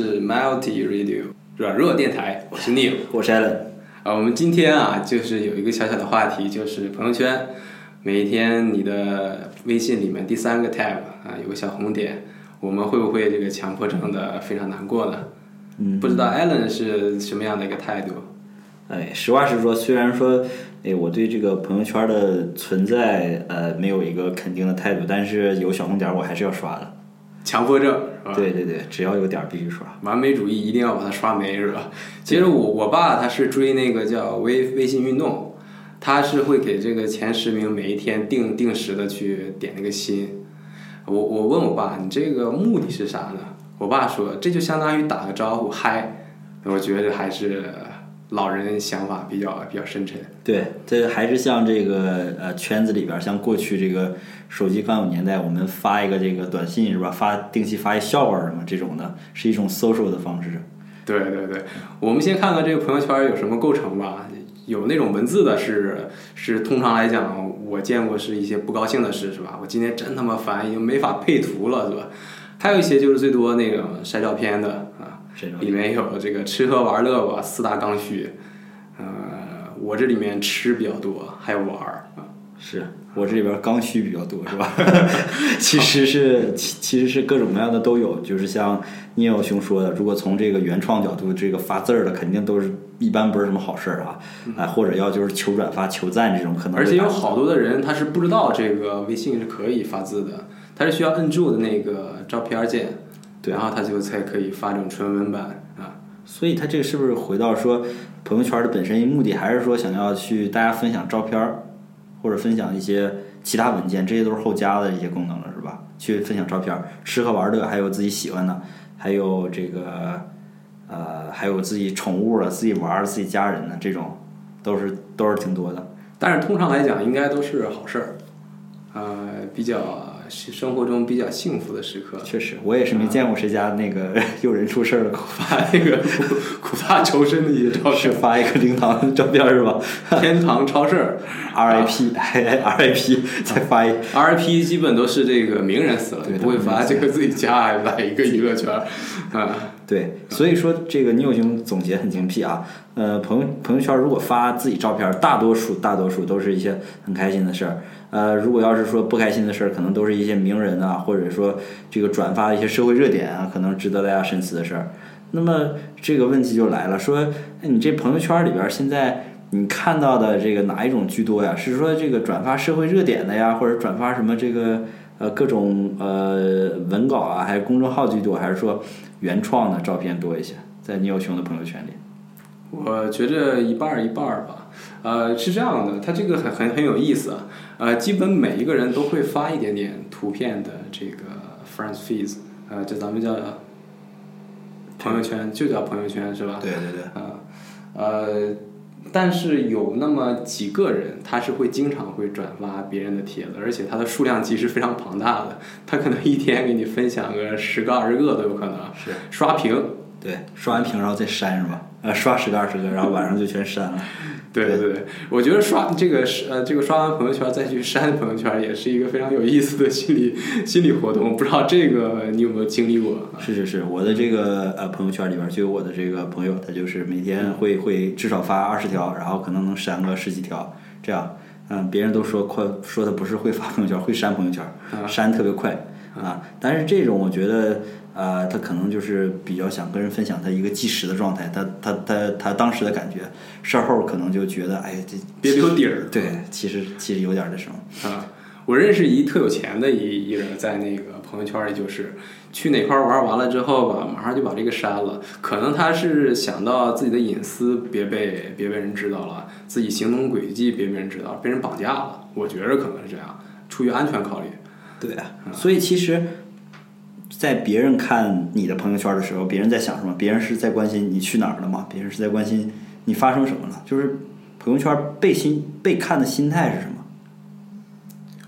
是 Multi Radio 软弱电台，我是 Neil，我是 Allen。啊，我们今天啊，就是有一个小小的话题，就是朋友圈。每一天你的微信里面第三个 tab 啊，有个小红点，我们会不会这个强迫症的非常难过呢？嗯，不知道 Allen 是什么样的一个态度？哎，实话实说，虽然说，哎，我对这个朋友圈的存在，呃，没有一个肯定的态度，但是有小红点我还是要刷的。强迫症是吧？对对对，只要有点必须刷。完美主义一定要把它刷没是吧？其实我我爸他是追那个叫微微信运动。他是会给这个前十名每一天定定时的去点那个心，我我问我爸，你这个目的是啥呢？我爸说，这就相当于打个招呼嗨。我觉得还是老人想法比较比较深沉。对，这还是像这个呃圈子里边，像过去这个手机刚有年代，我们发一个这个短信是吧？发定期发一笑话什么这种的，是一种 social 的方式。对对对，我们先看看这个朋友圈有什么构成吧。有那种文字的是是通常来讲，我见过是一些不高兴的事，是吧？我今天真他妈烦，已经没法配图了，是吧？还有一些就是最多那个晒照片的啊，里面有这个吃喝玩乐吧四大刚需，呃，我这里面吃比较多，还有玩儿啊，是。我这里边刚需比较多，是吧？其实是其其实是各种各样的都有，就是像聂友兄说的，如果从这个原创角度，这个发字儿的肯定都是一般不是什么好事儿啊，啊，或者要就是求转发、求赞这种可能。而且有好多的人他是不知道这个微信是可以发字的，他是需要摁住的那个照片键，对，然后他就才可以发这种纯文版啊。所以他这个是不是回到说朋友圈的本身目的，还是说想要去大家分享照片儿？或者分享一些其他文件，这些都是后加的一些功能了，是吧？去分享照片、吃喝玩乐，还有自己喜欢的，还有这个呃，还有自己宠物了、自己玩儿、自己家人的这种，都是都是挺多的。但是通常来讲，应该都是好事儿，呃，比较。生活中比较幸福的时刻，确实，我也是没见过谁家那个 有人出事儿了，发那个苦大仇深的一些照片，发一个灵堂照片是吧？天堂超市，RIP，RIP，再发一，RIP 基本都是这个名人死了，不会发这个自己家来一个娱乐圈，啊，对，所以说这个牛兄总结很精辟啊，呃，朋友朋友圈如果发自己照片，大多数大多数都是一些很开心的事儿。呃，如果要是说不开心的事儿，可能都是一些名人啊，或者说这个转发一些社会热点啊，可能值得大家深思的事儿。那么这个问题就来了，说你这朋友圈里边现在你看到的这个哪一种居多呀？是说这个转发社会热点的呀，或者转发什么这个呃各种呃文稿啊，还是公众号居多，还是说原创的照片多一些？在你友雄的朋友圈里，我觉着一半儿一半儿吧。呃，是这样的，它这个很很很有意思啊。呃，基本每一个人都会发一点点图片的这个 friends feeds，呃，就咱们叫朋友圈，就叫朋友圈是吧？对对对。啊，呃，但是有那么几个人，他是会经常会转发别人的帖子，而且他的数量级是非常庞大的，他可能一天给你分享个十个二十个都有可能。是。刷屏。对，刷完屏然后再删是吧？呃，刷十个二十个，然后晚上就全删了。对对对，我觉得刷这个是呃，这个刷完朋友圈再去删朋友圈，也是一个非常有意思的心理心理活动。不知道这个你有没有经历过？是是是，我的这个呃朋友圈里边就有我的这个朋友，他就是每天会会至少发二十条，然后可能能删个十几条，这样。嗯，别人都说快说他不是会发朋友圈，会删朋友圈，删特别快啊。但是这种我觉得。呃，他可能就是比较想跟人分享他一个即时的状态，他他他他当时的感觉，事后可能就觉得，哎，这别留底儿。对，其实其实有点那什么。啊，我认识一特有钱的一一人，在那个朋友圈里，就是去哪块玩完了之后吧，马上就把这个删了。可能他是想到自己的隐私别被别被人知道了，自己行踪轨迹别被人知道，被人绑架了。我觉着可能是这样，出于安全考虑。对啊，所以其实。在别人看你的朋友圈的时候，别人在想什么？别人是在关心你去哪儿了吗？别人是在关心你发生什么了？就是朋友圈被心被看的心态是什么？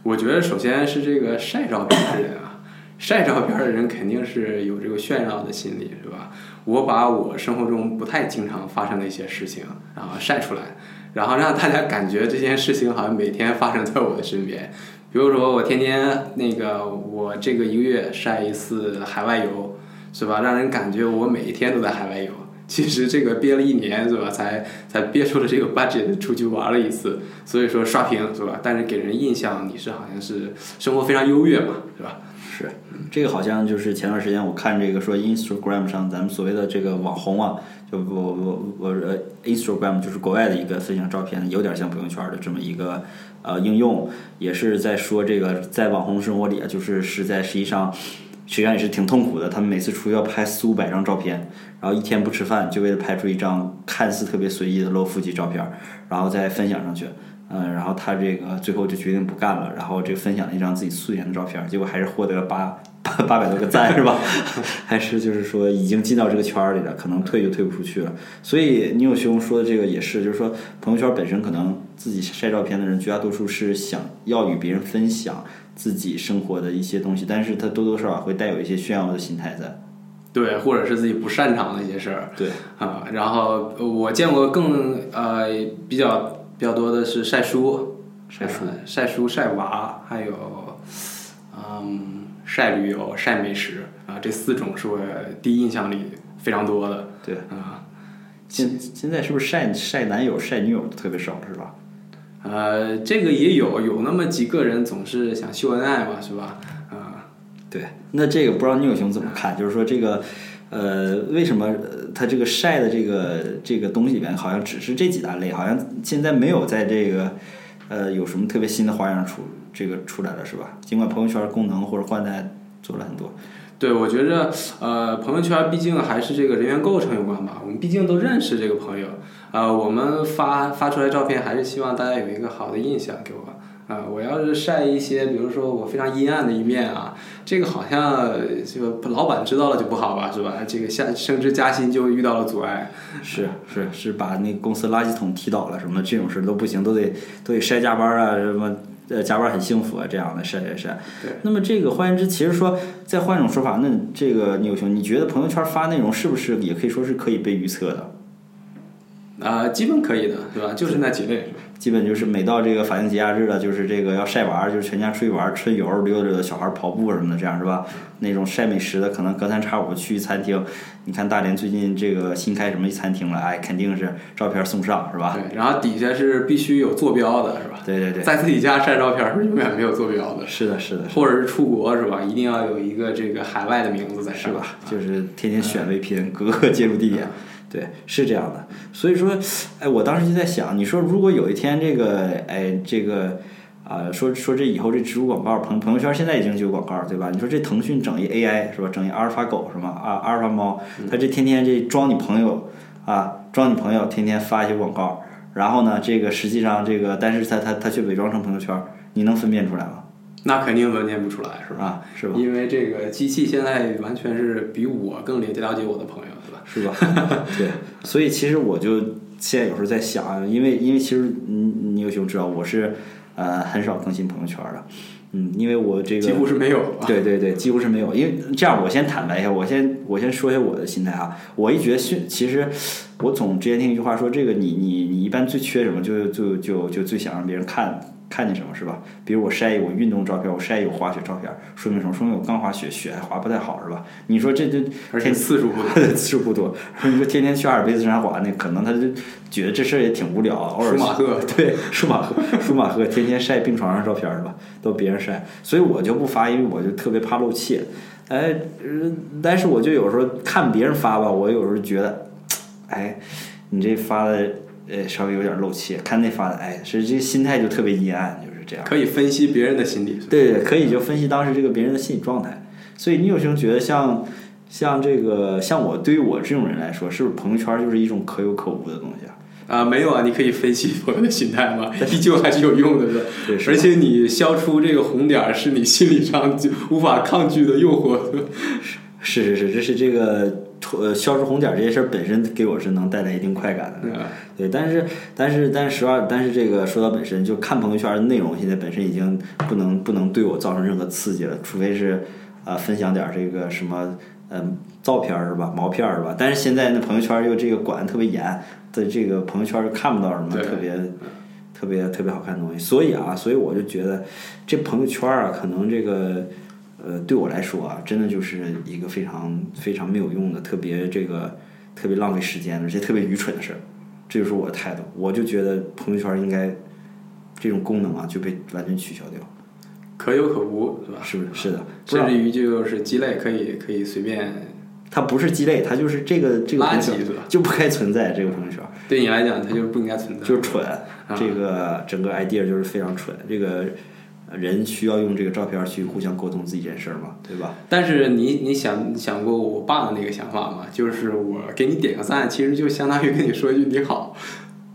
我觉得首先是这个晒照片的人啊，晒照片的人肯定是有这个炫耀的心理，是吧？我把我生活中不太经常发生的一些事情，然后晒出来，然后让大家感觉这件事情好像每天发生在我的身边。比如说，我天天那个，我这个一个月晒一次海外游，是吧？让人感觉我每一天都在海外游。其实这个憋了一年是吧，才才憋出了这个 budget 出去玩了一次，所以说刷屏是吧？但是给人印象你是好像是生活非常优越嘛，是吧？是，这个好像就是前段时间我看这个说 Instagram 上咱们所谓的这个网红啊，就我我我呃 Instagram 就是国外的一个分享照片，有点像朋友圈的这么一个呃应用，也是在说这个在网红生活里啊，就是是在实际上。实际上也是挺痛苦的，他们每次出去要拍四五百张照片，然后一天不吃饭，就为了拍出一张看似特别随意的露腹肌照片，然后再分享上去。嗯，然后他这个最后就决定不干了，然后这分享了一张自己素颜的照片，结果还是获得了八八八百多个赞，是吧？还是就是说已经进到这个圈儿里了，可能退就退不出去了。所以你有兄说的这个也是，就是说朋友圈本身可能自己晒照片的人绝大多数是想要与别人分享。自己生活的一些东西，但是他多多少少会带有一些炫耀的心态在，对，或者是自己不擅长的一些事儿，对啊。然后我见过更呃比较比较多的是晒书，晒书、晒书、晒娃，还有嗯晒旅游、晒美食啊，这四种是我第一印象里非常多的。对啊，现现在是不是晒晒男友、晒女友特别少，是吧？呃，这个也有，有那么几个人总是想秀恩爱嘛，是吧？啊，对，那这个不知道牛熊怎么看？就是说这个，呃，为什么他这个晒的这个这个东西里面好像只是这几大类，好像现在没有在这个呃有什么特别新的花样出这个出来了，是吧？尽管朋友圈功能或者换代做了很多。对，我觉着，呃，朋友圈毕竟还是这个人员构成有关吧。我们毕竟都认识这个朋友，呃，我们发发出来照片，还是希望大家有一个好的印象给我。啊，我要是晒一些，比如说我非常阴暗的一面啊，这个好像这个老板知道了就不好吧，是吧？这个下升职加薪就遇到了阻碍。是是是，把那公司垃圾桶踢倒了什么这种事都不行，都得都得晒加班啊什么。呃，加班很幸福啊，这样的晒晒晒。对。那么这个换言之，其实说再换一种说法，那这个牛熊，你觉得朋友圈发内容是不是也可以说是可以被预测的？啊，基本可以的，对吧？就是那几类。基本就是每到这个法定节假日了，就是这个要晒娃，就是全家出去玩，春游溜溜的，小孩跑步什么的，这样是吧？那种晒美食的，可能隔三差五去餐厅。你看大连最近这个新开什么餐厅了？哎，肯定是照片送上，是吧？对，然后底下是必须有坐标的，是吧？对对对，在自己家晒照片是永远没有坐标的。是的，是的。或者是出国是吧？一定要有一个这个海外的名字在上，是吧？就是天天选 VPN，各个接入地点。对，是这样的，所以说，哎，我当时就在想，你说如果有一天这个，哎，这个，啊，说说这以后这植入广告，朋朋友圈现在已经就有广告，对吧？你说这腾讯整一 AI 是吧？整一阿尔法狗是吗？阿阿尔法猫，它这天天这装你朋友啊，装你朋友，天天发一些广告，然后呢，这个实际上这个，但是它它它却伪装成朋友圈，你能分辨出来吗？那肯定分辨不出来，是吧？啊是吧？因为这个机器现在完全是比我更了解了解我的朋友。是吧？对，所以其实我就现在有时候在想，因为因为其实你你有兄知道我是呃很少更新朋友圈的，嗯，因为我这个几乎是没有，对对对，几乎是没有。因为这样，我先坦白一下，我先我先说一下我的心态啊。我一觉得是，其实我总之前听一句话说，这个你你你一般最缺什么，就就就就最想让别人看。看见什么是吧？比如我晒一我运动照片，我晒一我滑雪照片，说明什么？说明我刚滑雪，雪还滑不太好是吧？你说这这，而且次数不多，次数不多。你说天天去阿尔卑斯山滑，那可能他就觉得这事儿也挺无聊。偶尔舒马赫 对舒马赫，舒马赫天天晒病床上照片是吧？都别人晒，所以我就不发，因为我就特别怕露怯。哎，但是我就有时候看别人发吧，我有时候觉得，哎，你这发的。呃，稍微有点漏气，看那发的，哎，是这心态就特别阴暗，就是这样。可以分析别人的心理。对对，可以就分析当时这个别人的心理状态。所以你有时候觉得像像这个像我对于我这种人来说，是不是朋友圈就是一种可有可无的东西啊？啊，没有啊，你可以分析朋友的心态嘛，依旧还是有用的？对，而且你消除这个红点儿是你心理上就无法抗拒的诱惑。是是是，这是这个。呃，消除红点这些事儿本身给我是能带来一定快感的，对，但是但是但是实话，但是这个说到本身，就看朋友圈的内容，现在本身已经不能不能对我造成任何刺激了，除非是啊分享点这个什么嗯照片是吧，毛片是吧？但是现在那朋友圈又这个管的特别严，在这个朋友圈又看不到什么特别特别特别好看的东西，所以啊，所以我就觉得这朋友圈啊，可能这个。呃，对我来说啊，真的就是一个非常非常没有用的，特别这个特别浪费时间，而且特别愚蠢的事儿。这就是我的态度，我就觉得朋友圈应该这种功能啊就被完全取消掉，可有可无，是吧？是不是？是的，甚至于就是鸡肋，可以可以随便它不是鸡肋，它就是这个这个垃朋友圈圾是吧？就不该存在这个朋友圈。对你来讲，它就是不应该存在。就是蠢，啊这个整个 idea 就是非常蠢。这个人需要用这个照片去互相沟通自己这件事儿嘛，对吧？但是你你想想过我爸的那个想法吗？就是我给你点个赞，其实就相当于跟你说一句你好，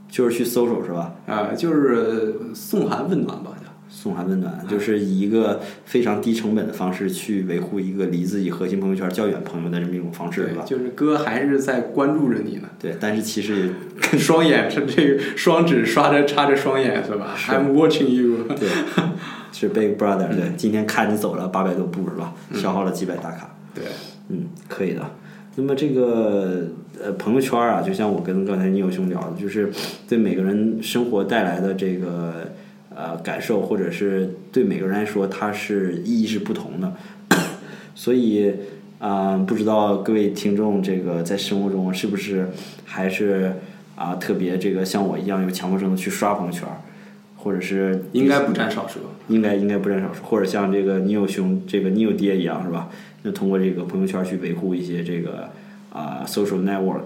就是去搜索是吧？啊、就是送寒问暖吧，叫送寒问暖，就是以一个非常低成本的方式去维护一个离自己核心朋友圈较远朋友的这么一种方式，对吧？就是哥还是在关注着你呢，对，但是其实 双眼是这个双指刷着插着双眼是吧是？I'm watching you。对是 Big Brother，对，嗯今天看你走了八百多步是吧？消耗了几百大卡。对，嗯，可以的。那么这个呃朋友圈啊，就像我跟刚才倪友兄聊的，就是对每个人生活带来的这个呃感受，或者是对每个人来说，它是意义是不同的。所以啊、不知道各位听众这个在生活中是不是还是啊、特别这个像我一样有强迫症的去刷朋友圈，或者是应该不占少数。应该应该不占少数，或者像这个你有兄这个你有爹一样是吧？就通过这个朋友圈去维护一些这个啊、social network，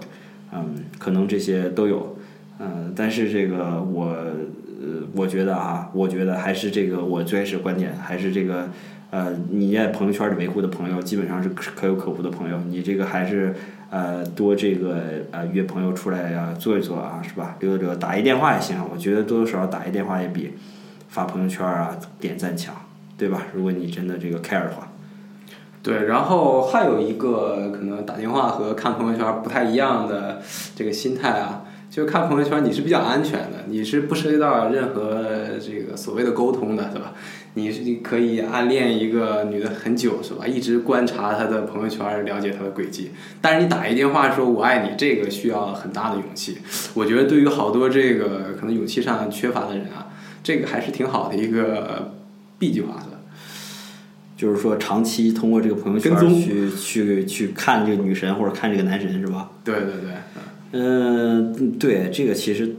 嗯，可能这些都有，嗯，但是这个我呃我觉得啊，我觉得还是这个我最开始观点还是这个呃你在朋友圈里维护的朋友基本上是可可有可无的朋友，你这个还是呃多这个呃约朋友出来呀、坐一坐啊是吧？溜达溜达，打一电话也行，我觉得多多少少打一电话也比。发朋友圈啊、点赞强，对吧？如果你真的这个 care 的话，对，然后还有一个可能打电话和看朋友圈不太一样的这个心态啊，就看朋友圈你是比较安全的，你是不涉及到任何这个所谓的沟通的，对吧？你是你可以暗恋一个女的很久，是吧？一直观察她的朋友圈，了解她的轨迹。但是你打一电话说我爱你，这个需要很大的勇气。我觉得对于好多这个可能勇气上缺乏的人啊，这个还是挺好的一个 B 计划，的？就是说长期通过这个朋友圈去去去看这个女神或者看这个男神是吧？对对对，嗯、对，这个其实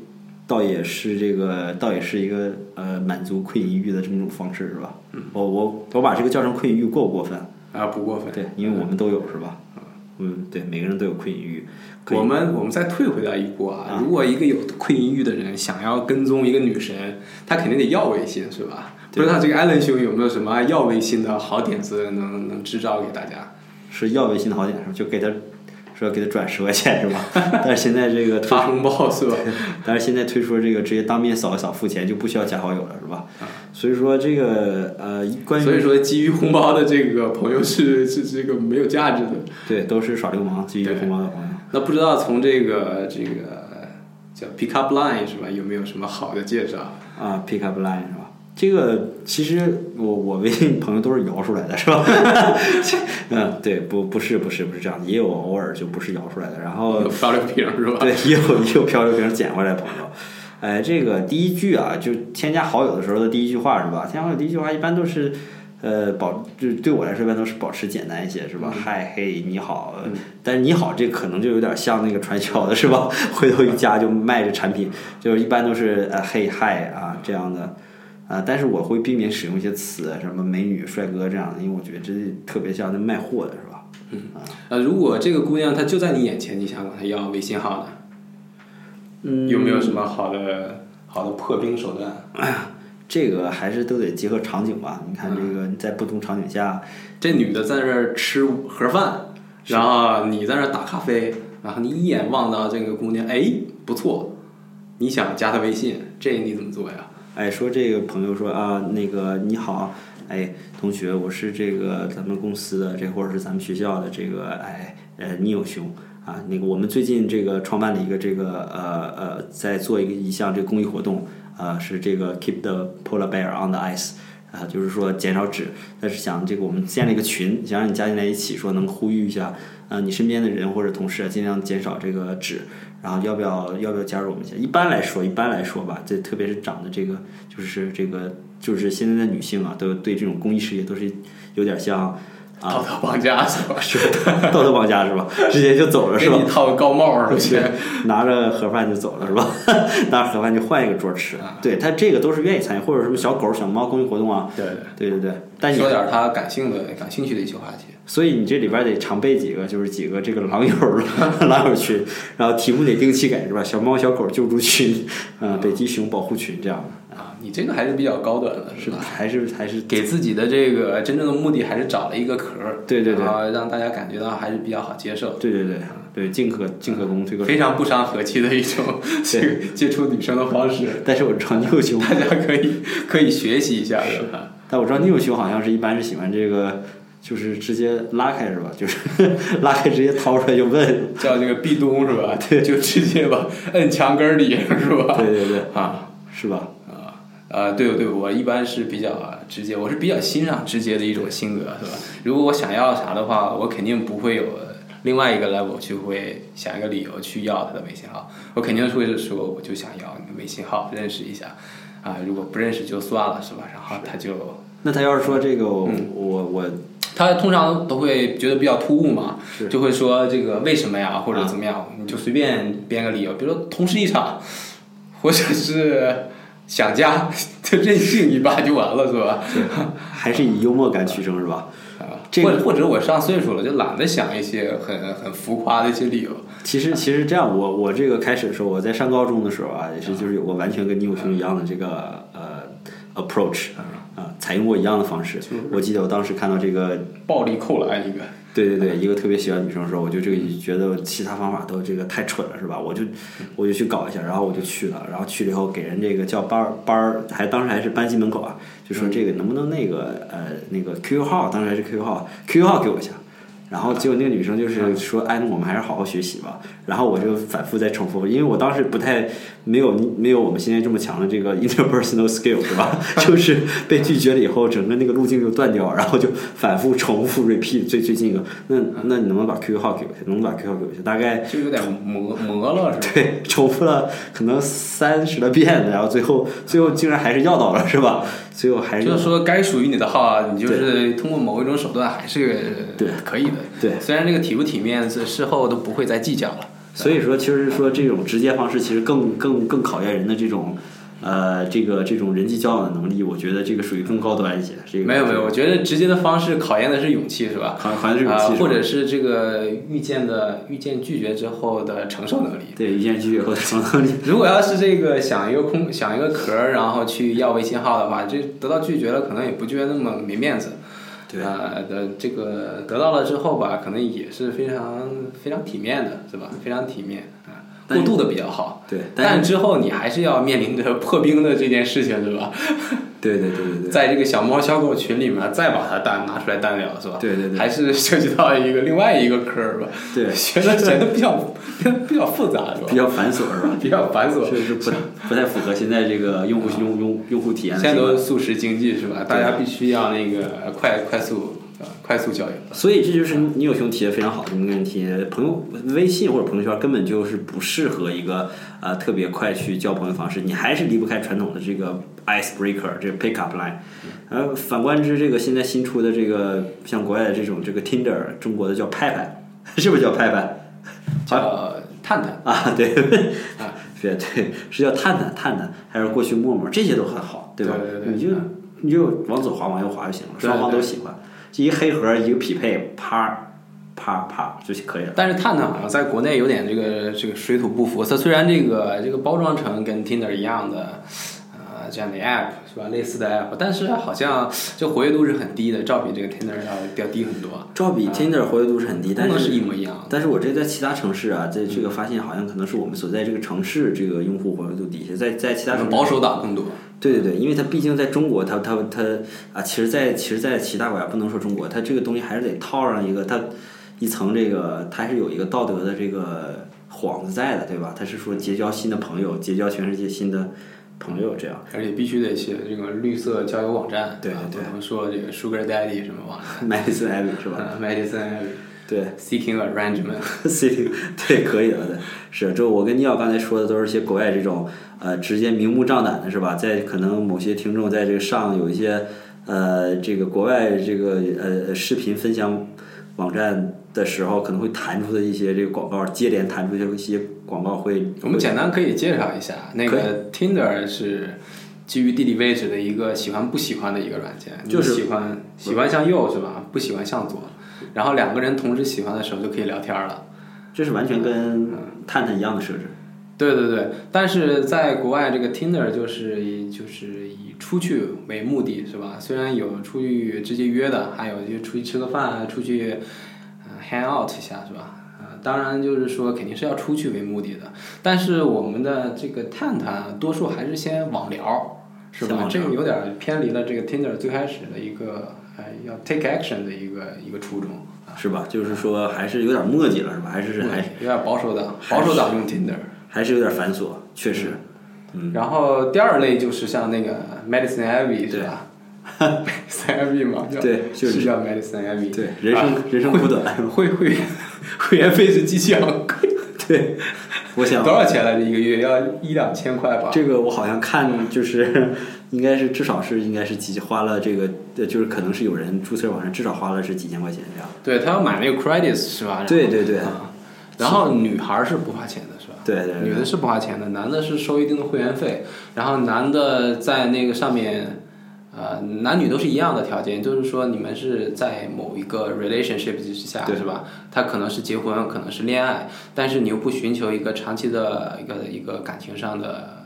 倒也是这个倒也是一个呃满足困淫欲的这么一种方式是吧？嗯我我我把这个叫成困淫欲过不过分？啊，不过分。对，因为我们都有是吧？嗯，对，每个人都有困淫欲。我们我们再退回来一步啊啊，如果一个有困淫欲的人想要跟踪一个女神，他肯定得要微信，是吧？不知道这个艾伦兄有没有什么要微信的好点子能能支招给大家？是要微信的好点是吧？就给他说给他转十块钱是吧？但是现在这个推发红包是吧？但是现在推出了这个直接当面扫一扫付钱，就不需要加好友了，是吧？所以说这个呃，关于所以说，基于红包的这个朋友是是这个没有价值的。对都是耍流氓基于红包的朋友。那不知道从这个这个叫 pick up line 是吧？有没有什么好的介绍？啊，pick up line 是吧？这个其实我我微信朋友都是摇出来的，是吧？嗯，对，不不是不是不是这样的，也有偶尔就不是摇出来的，然后漂流瓶是吧？对，也有也有漂流瓶捡回来的朋友。哎，这个第一句啊，就添加好友的时候的第一句话是吧？添加好友第一句话一般都是，呃，保就对我来说一般都是保持简单一些是吧？嗨嘿，你好，呃但是你好这可能就有点像那个传销的是吧？回头一加就卖这产品，就是一般都是呃嘿嗨啊这样的。啊，但是我会避免使用一些词，什么美女、帅哥这样的，因为我觉得这特别像那卖货的是吧？啊，如果这个姑娘她就在你眼前，你想管她要微信号呢？嗯，有没有什么好的好的破冰手段？这个还是都得结合场景吧。你看这个在不同场景下，这女的在这儿吃盒饭，然后你在那儿打咖啡，然后你一眼望到这个姑娘，哎，不错，你想加她微信，这你怎么做呀？哎，说这个朋友说啊，那个你好，哎，同学，我是这个咱们公司的这或者是咱们学校的这个哎呃你有熊啊，那个我们最近这个创办了一个这个呃呃，在做一个一项这个公益活动，啊，是这个 Keep the Polar Bear on the Ice。啊，就是说减少纸，但是想这个我们建了一个群，想让你加进来一起，说能呼吁一下，啊，你身边的人或者同事啊，尽量减少这个纸，然后要不要要不要加入我们一下？一般来说，一般来说吧，这特别是长得这个就是这个就是现在的女性啊，都对这种公益事业都是有点像啊道德绑架是吧？是道德绑架是吧？直接就走了是吧？给你套个高帽儿，去，拿着盒饭就走了是吧？拿着盒饭就换一个桌吃。对他这个都是愿意参与，或者什么小狗、小猫公益活动啊。对对对对，但你说点他感兴的、感兴趣的一些话题。所以你这里边得常备几个，就是几个这个狼友 狼友群，然后题目得定期改是吧？小猫小狗救助群，嗯，北极熊保护群这样的啊，你这个还是比较高端的，是吧？还是还是给自己的这个真正的目的还是找了一个壳儿，对对对，然后让大家感觉到还是比较好接受。对对对对，进可进可攻，退可守。非常不伤和气的一种接接触女生的方式。但是我知道牛熊，大家可以可以学习一下，是吧？但我知道牛熊好像是一般是喜欢这个。就是直接拉开是吧？就是拉开直接掏出来就问，叫那个壁咚是吧？对，就直接把，摁墙根儿里是吧？对对对，啊，是吧？啊啊，对对，我一般是比较直接，我是比较欣赏直接的一种性格，是吧？如果我想要啥的话，我肯定不会有另外一个 level 去会想一个理由去要他的微信号，我肯定会是说我就想要你的微信号认识一下，啊，如果不认识就算了，是吧？然后他就那他要是说这个我我我。他通常都会觉得比较突兀嘛，就会说这个为什么呀，或者怎么样，你就随便编个理由，比如说同事一场，或者是想家，就任性一把就完了，是吧？还是以幽默感取胜，是吧？啊，或者或者我上岁数了，就懒得想一些很很浮夸的一些理由。其实其实这样，我我这个开始的时候，我在上高中的时候啊，也是就是有过完全跟你有兄一样的这个呃 approach。啊，采用过一样的方式。我记得我当时看到这个暴力扣篮一个，对对对，一个特别喜欢女生的时候，我就这个觉得其他方法都这个太蠢了，是吧？我就我就去搞一下，然后我就去了，然后去了以后给人这个叫班儿班儿，还当时还是班级门口啊，就说这个能不能那个呃那个 QQ 号，当时还是 QQ 号，QQ 号给我一下。然后结果那个女生就是说，哎，我们还是好好学习吧。然后我就反复在重复，因为我当时不太没有没有我们现在这么强的这个 interpersonal skill 是吧？就是被拒绝了以后，整个那个路径就断掉，然后就反复重复 repeat 最最近一个。那那你能不能把 QQ 号给我一下？能不能把 QQ 号给我一下？大概就有点磨磨了是吧？对，重复了可能三十来遍，然后最后最后竟然还是要到了是吧？最后还是就是说该属于你的号啊，你就是通过某一种手段还是对可以的。对，虽然这个体不体面，这事后都不会再计较了。所以说，其实说这种直接方式，其实更更更考验人的这种，呃，这个这种人际交往的能力。我觉得这个属于更高端一些。这个没有没有，我觉得直接的方式考验的是勇气，是吧？考考验是勇气，或者是这个遇见的遇见拒绝之后的承受能力。对，遇见拒绝后的承受能力。如果要是这个想一个空想一个壳儿，然后去要微信号的话，就得到拒绝了，可能也不觉得那么没面子。啊的这个得到了之后吧，可能也是非常非常体面的，是吧？非常体面，过渡的比较好。对，但之后你还是要面临着破冰的这件事情，是吧？对对对对对。在这个小猫小狗群里面，再把它单拿出来单聊，是吧？对对对。还是涉及到一个另外一个科儿吧？对，学的学的比较比较复杂，是吧？比较繁琐，是吧？比较繁琐，确实不不太符合现在这个用户用用用户体验。现在都是速食经济，是吧？大家必须要那个快快速。快速交友，所以这就是你有兄提的非常好的一个问题。朋友微信或者朋友圈根本就是不适合一个呃特别快去交朋友方式，你还是离不开传统的这个 ice breaker 这个 pick up line。呃，反观之这个现在新出的这个像国外的这种这个 Tinder，中国的叫派派，是不是叫派派？叫探探啊，对 啊，对对，是叫探探探探，还是过去陌陌，这些都很好，对吧？你就你就往左滑往右滑就行了，双方都喜欢。一黑盒一个匹配，啪啪啪就可以了。但是探探好像在国内有点这个这个水土不服。它虽然这个这个包装成跟 Tinder 一样的呃这样的 app 是吧，类似的 app，但是好像就活跃度是很低的，照比这个 Tinder 要要低很多。照比 Tinder 活跃度是很低，但是是一模一样。但是我这在其他城市啊，在这个发现好像可能是我们所在这个城市这个用户活跃度低下，在在其他城市保守党更多。对对对，因为它毕竟在中国，它它它啊，其实，在其实，在其他国家不能说中国，它这个东西还是得套上一个它一层这个，它是有一个道德的这个幌子在的，对吧？它是说结交新的朋友，结交全世界新的朋友这样。而且必须得写这个绿色交友网站，对对对，不能说这个 Sugar Daddy 什么网站，Madison Avenue 是吧？Madison Avenue。对，seeking arrangement，seeking 对可以了对，是就我跟尼奥刚才说的都是些国外这种呃直接明目张胆的是吧？在可能某些听众在这个上有一些呃这个国外这个呃视频分享网站的时候，可能会弹出的一些这个广告，接连弹出的一些广告会，我们简单可以介绍一下，那个 Tinder 是基于地理位置的一个喜欢不喜欢的一个软件，就是喜欢喜欢向右是吧？不喜欢向左，然后两个人同时喜欢的时候就可以聊天了。这是完全跟探探一样的设置。对对对，但是在国外这个 Tinder 就是以就是以出去为目的是吧？虽然有出去直接约的，还有就出去吃个饭，出去呃 hang out 一下是吧？呃，当然就是说肯定是要出去为目的的，但是我们的这个探探多数还是先网聊是吧？这个有点偏离了这个 Tinder 最开始的一个呃要 take action 的一个一个初衷啊，是吧？就是说还是有点墨迹了，是吧？还是还有点保守党，保守党用 Tinder。还是有点繁琐，确实。嗯，然后第二类就是像那个 Medicine Abbey 是吧？Medicine Abbey 嘛，叫对就是是叫 Medicine Abbey。对，人生、啊人生苦短。会会员会员费是极其昂贵，对，我想多少钱来着？一个月要一两千块吧？这个我好像看就是应该是至少是应该是几花了这个，呃就是可能是有人注册网上至少花了是几千块钱这样。对他要买那个 credits 是吧？对对对啊然后女孩儿是不花钱的是吧？对对对女的是不花钱的，男的是收一定的会员费，然后男的在那个上面，呃，男女都是一样的条件，就是说你们是在某一个 relationship 之下，对是吧？他可能是结婚，可能是恋爱，但是你又不寻求一个长期的一个一个感情上的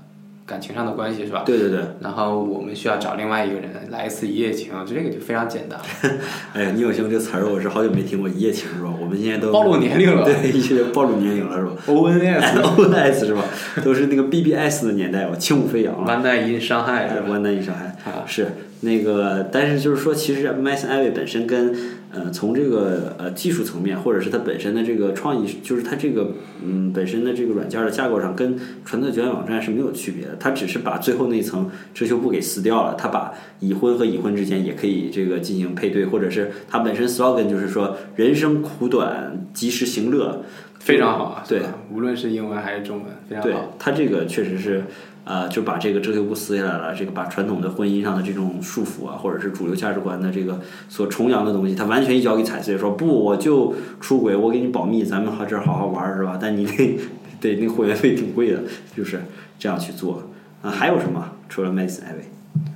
感情上的关系，是吧？对对对，然后我们需要找另外一个人来一次一夜情，就这个就非常简单，哎呀，你有情这词儿我是好久没听过，一夜情是吧？我们现在都暴露年龄了 对，一些暴露年龄了是吧 ONS？ONS 是吧？都是那个 BBS 的年代吧，轻舞飞扬了。One Night in 伤害是吧？湾南一上海啊是那个，但是就是说，其实 Mason Ivy 本身跟呃从这个呃技术层面，或者是它本身的这个创意，就是它这个嗯本身的这个软件的架构上，跟传统的交友网站是没有区别的。它只是把最后那一层遮羞布给撕掉了，它把已婚和已婚之间也可以这个进行配对，或者是它本身 slogan 就是说人生苦短，及时行乐。非常好啊，对，无论是英文还是中文，非常对好。它这个确实是，呃，就把这个遮羞布撕下来了，这个把传统的婚姻上的这种束缚啊，或者是主流价值观的这个所崇洋的东西，他完全一脚给踩碎，说不，我就出轨，我给你保密，咱们好这好好玩儿是吧？但你得得那会员费挺贵的，就是这样去做。啊、还有什么？除了 Mason Ivy，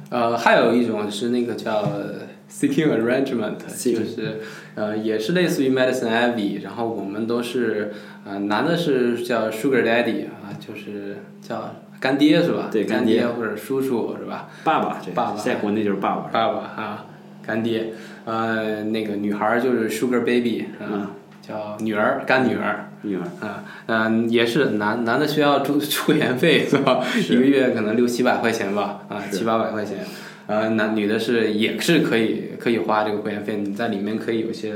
呃，还有一种是那个叫 seeking arrangement，Seeking 就是呃也是类似于 medicine Abbey，然后我们都是呃男的是叫 sugar daddy 啊，就是叫干爹是吧？干对干爹或者叔叔是吧？爸爸，对爸爸在国内就是爸爸。爸爸啊，干爹，呃，那个女孩儿就是 sugar baby 啊，叫女儿干女儿。女儿，啊，嗯、也是男男的需要出出会员费是吧？是一个月可能六七百块钱吧，啊，是七八百块钱。呃，男女的是也是可以可以花这个会员费，你在里面可以有些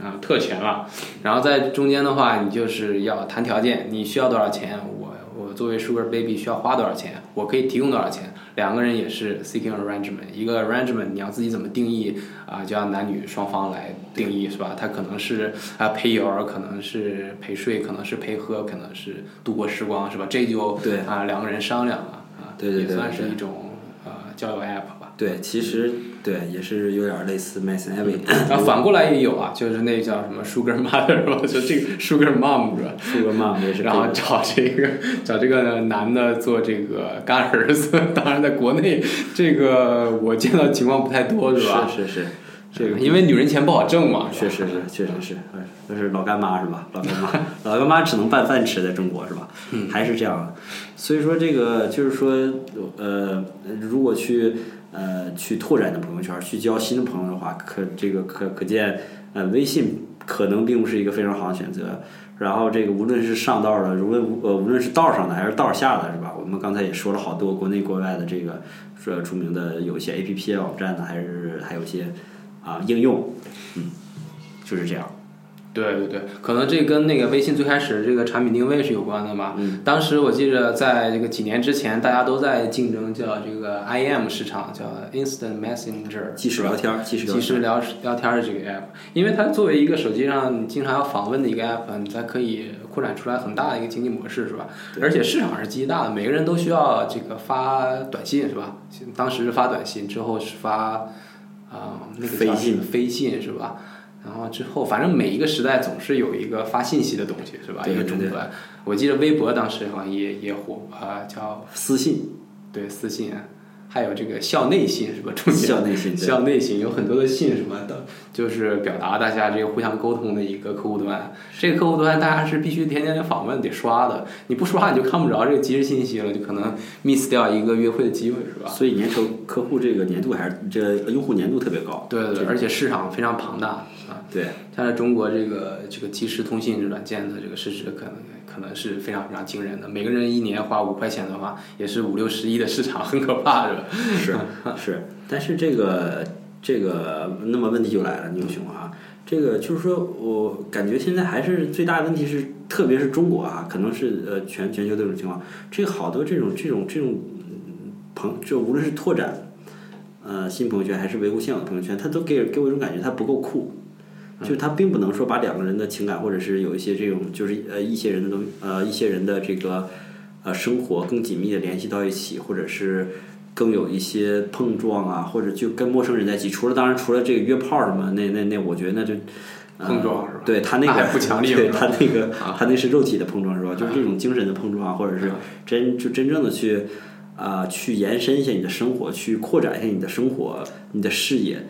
啊、特权了。然后在中间的话，你就是要谈条件，你需要多少钱，作为 Sugar Baby 需要花多少钱，我可以提供多少钱。两个人也是 seeking arrangement，一个 arrangement 你要自己怎么定义啊、就要男女双方来定义是吧？他可能是啊、陪游，可能是陪睡，可能是陪喝，可能是度过时光是吧？这就对啊、两个人商量了啊，对对对也算是一种呃交友 app 吧。对，其实对也是有点类似 Mason Ivy，然后反过来也有啊，就是那叫什么 Sugar Mother 是吧？就这个 Sugar Mom 是吧？是个 mom 也是。然后找这个找这个男的做这个干儿子，当然在国内这个我见到情况不太多是吧？是是是，这个因为女人钱不好挣嘛，确实是，确实是，哎那是老干妈是吧？老干妈，老干妈只能拌饭吃，在中国是吧？嗯还是这样的。所以说这个就是说，呃，如果去呃去拓展你的朋友圈，去交新的朋友的话，可这个可可见，呃，微信可能并不是一个非常好的选择。然后这个无论是上道的，无论呃无论是道上的还是道下的，是吧？我们刚才也说了好多国内国外的这个说著名的有些 A P P 网站呢，还是还有些啊应用，嗯，就是这样。对对对，可能这跟那个微信最开始这个产品定位是有关的吧。嗯，当时我记着，在这个几年之前，大家都在竞争叫这个 IM 市场，叫 Instant Messenger，即时聊天儿，即时聊即。时聊聊天儿的这个 app，因为它作为一个手机上经常要访问的一个 app，你才可以扩展出来很大的一个经济模式，是吧？而且市场是极大的，每个人都需要这个发短信，是吧？当时是发短信，之后是发啊、那个叫飞信飞信是吧？然后之后，反正每一个时代总是有一个发信息的东西，是吧？对对对一个终端。我记得微博当时好像也也火啊、叫私信，对私信，还有这个校内信是吧？中间校内信 校内信有很多的信什么的，就是表达大家这个互相沟通的一个客户端。这个客户端大家是必须天天访问得刷的，你不刷你就看不着这个即时信息了，就可能 miss 掉一个约会的机会，是吧？所以年头客户这个年度还是这用户年度特别高。对对对，而且市场非常庞大啊。对，它在中国这个这个即时通信软件的这个市值可能可能是非常非常惊人的，每个人一年花五块钱的话，也是五六十亿的市场，很可怕，是吧？是是，但是这个这个，那么问题就来了，牛熊啊，这个就是说我感觉现在还是最大的问题是，特别是中国啊，可能是呃全全球这种情况，这好多这种这种这种嗯朋，就无论是拓展呃新朋友圈还是维护现有的朋友圈，它都给给我一种感觉，它不够酷。就是它并不能说把两个人的情感，或者是有一些这种，就是呃一些人的东呃一些人的这个呃生活更紧密的联系到一起，或者是更有一些碰撞啊，或者就跟陌生人在一起。除了当然除了这个约炮什么，那那那我觉得那就。呃碰撞是吧对他那个不强烈对他那个啊他那是肉体的碰撞是吧？就是这种精神的碰撞，或者是真就真正的去啊、去延伸一下你的生活，去扩展一下你的生活，你的视野，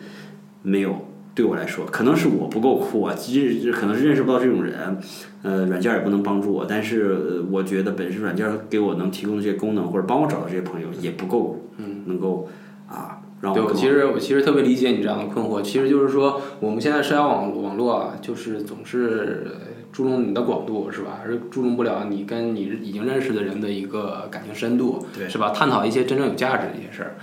没有。对我来说，可能是我不够酷啊，其实可能是认识不到这种人，呃，软件也不能帮助我，但是我觉得本身软件给我能提供的这些功能，或者帮我找到这些朋友也不够，嗯，能够啊让，我更我其实我其实特别理解你这样的困惑。其实就是说，我们现在社交网网络啊，就是总是注重你的广度，是吧？而注重不了你跟你已经认识的人的一个感情深度，对是吧？探讨一些真正有价值的一些事儿，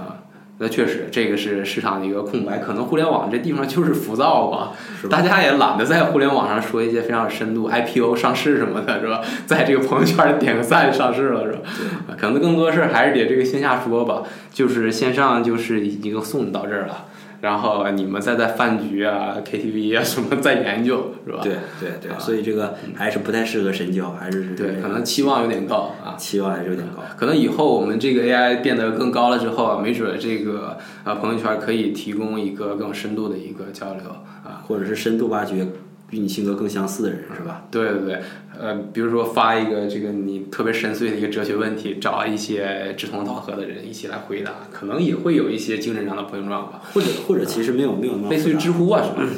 啊。那确实，这个是市场的一个空白。可能互联网这地方就是浮躁吧，是吧大家也懒得在互联网上说一些非常有深度 IPO 上市什么的，是吧？在这个朋友圈里点个赞上市了，是吧？啊可能更多事儿还是得这个线下说吧，就是线上就是已经送你到这儿了，然后你们再在饭局啊、KTV 啊什么再研究，是吧？对对对，所以这个还是不太适合深交，还是对，可能期望有点高啊。期望还是有点高。可能以后我们这个 AI 变得更高了之后，没准这个呃朋友圈可以提供一个更深度的一个交流啊。或者是深度挖掘与你性格更相似的人，是吧？对对对，呃，比如说发一个这个你特别深邃的一个哲学问题，找一些志同道合的人一起来回答，可能也会有一些精神上的碰撞吧，或者或者其实没有没有那么类似于知乎啊什么的。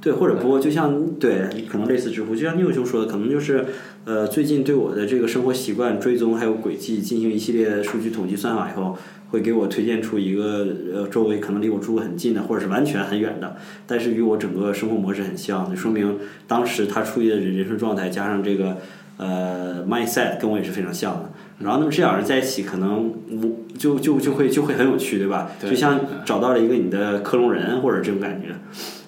对，或者不过，就像对，可能类似知乎，就像牛兄说的，可能就是呃，最近对我的这个生活习惯追踪还有轨迹进行一系列数据统计算法以后，会给我推荐出一个呃周围可能离我住很近的，或者是完全很远的，但是与我整个生活模式很像，就说明当时他处于的人人生状态加上这个呃 mindset 跟我也是非常像的。然后，那么这两人在一起，可能我就就就会就会很有趣，对吧？对就像找到了一个你的克隆人，或者这种感觉。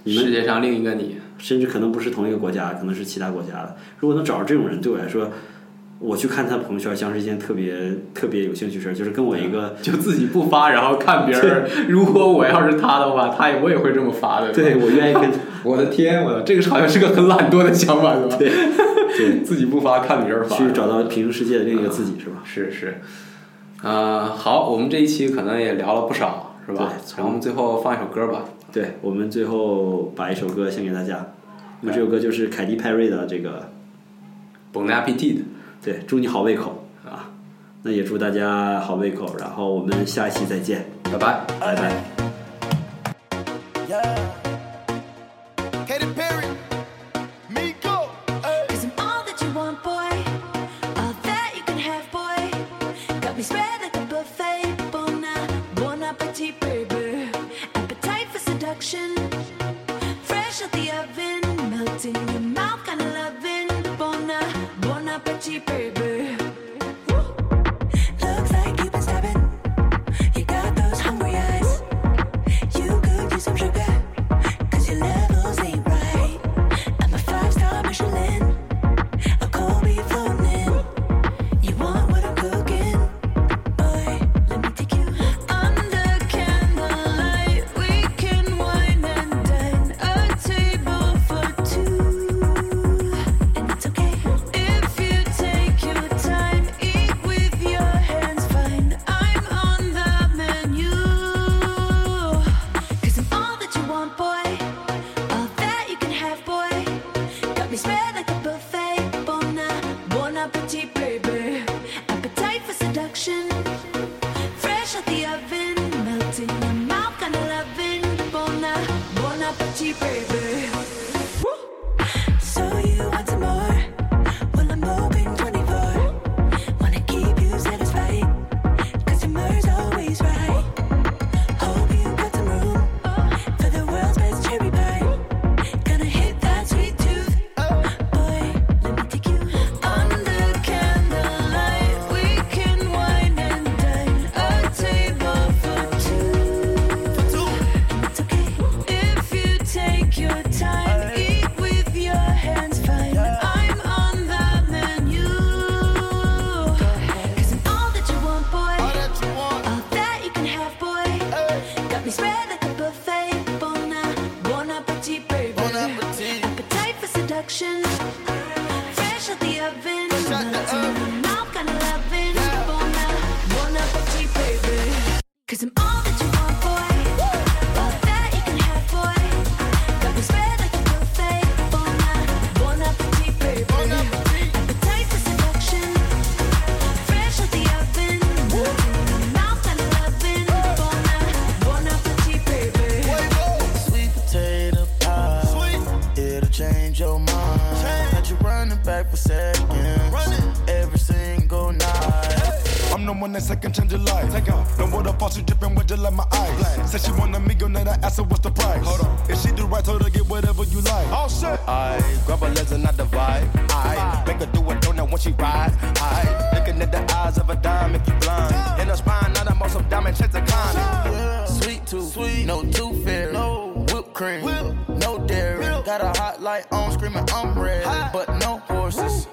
你们世界上另一个你，甚至可能不是同一个国家，可能是其他国家的。如果能找到这种人，对我来说，我去看他朋友圈，像是一件特别特别有兴趣的事儿，就是跟我一个就自己不发，然后看别人。如果我要是他的话，他也我也会这么发的。对我愿意跟 我的天，我的这个好像是个很懒惰的想法，是吧？对 对自己不发，看别人发。去找到平行世界的另一个自己，是吧？是是，呃，好，我们这一期可能也聊了不少，是吧？然后我们最后放一首歌吧。对，我们最后把一首歌献给大家，那么这首歌就是凯蒂·派瑞的这个，Bon appetit。对，祝你好胃口啊！那也祝大家好胃口，然后我们下一期再见，拜拜。拜拜。Yeah. baby. Dripping with just like my eyes. Said she want a million, I asked her what's the price. Hold on. If she do right, told her get whatever you like. Oh, All set. I grab her legs and I divide. I make her do a donut when she ride. I looking at the eyes of a dime, make you blind. In her spine, not a muscle diamond, chance to climb. Sweet tooth, sweet, no tooth fairy. No. whipped cream, Whip. no dairy. Whip. Got a hot light on, screaming I'm ready, Hot. but no horses.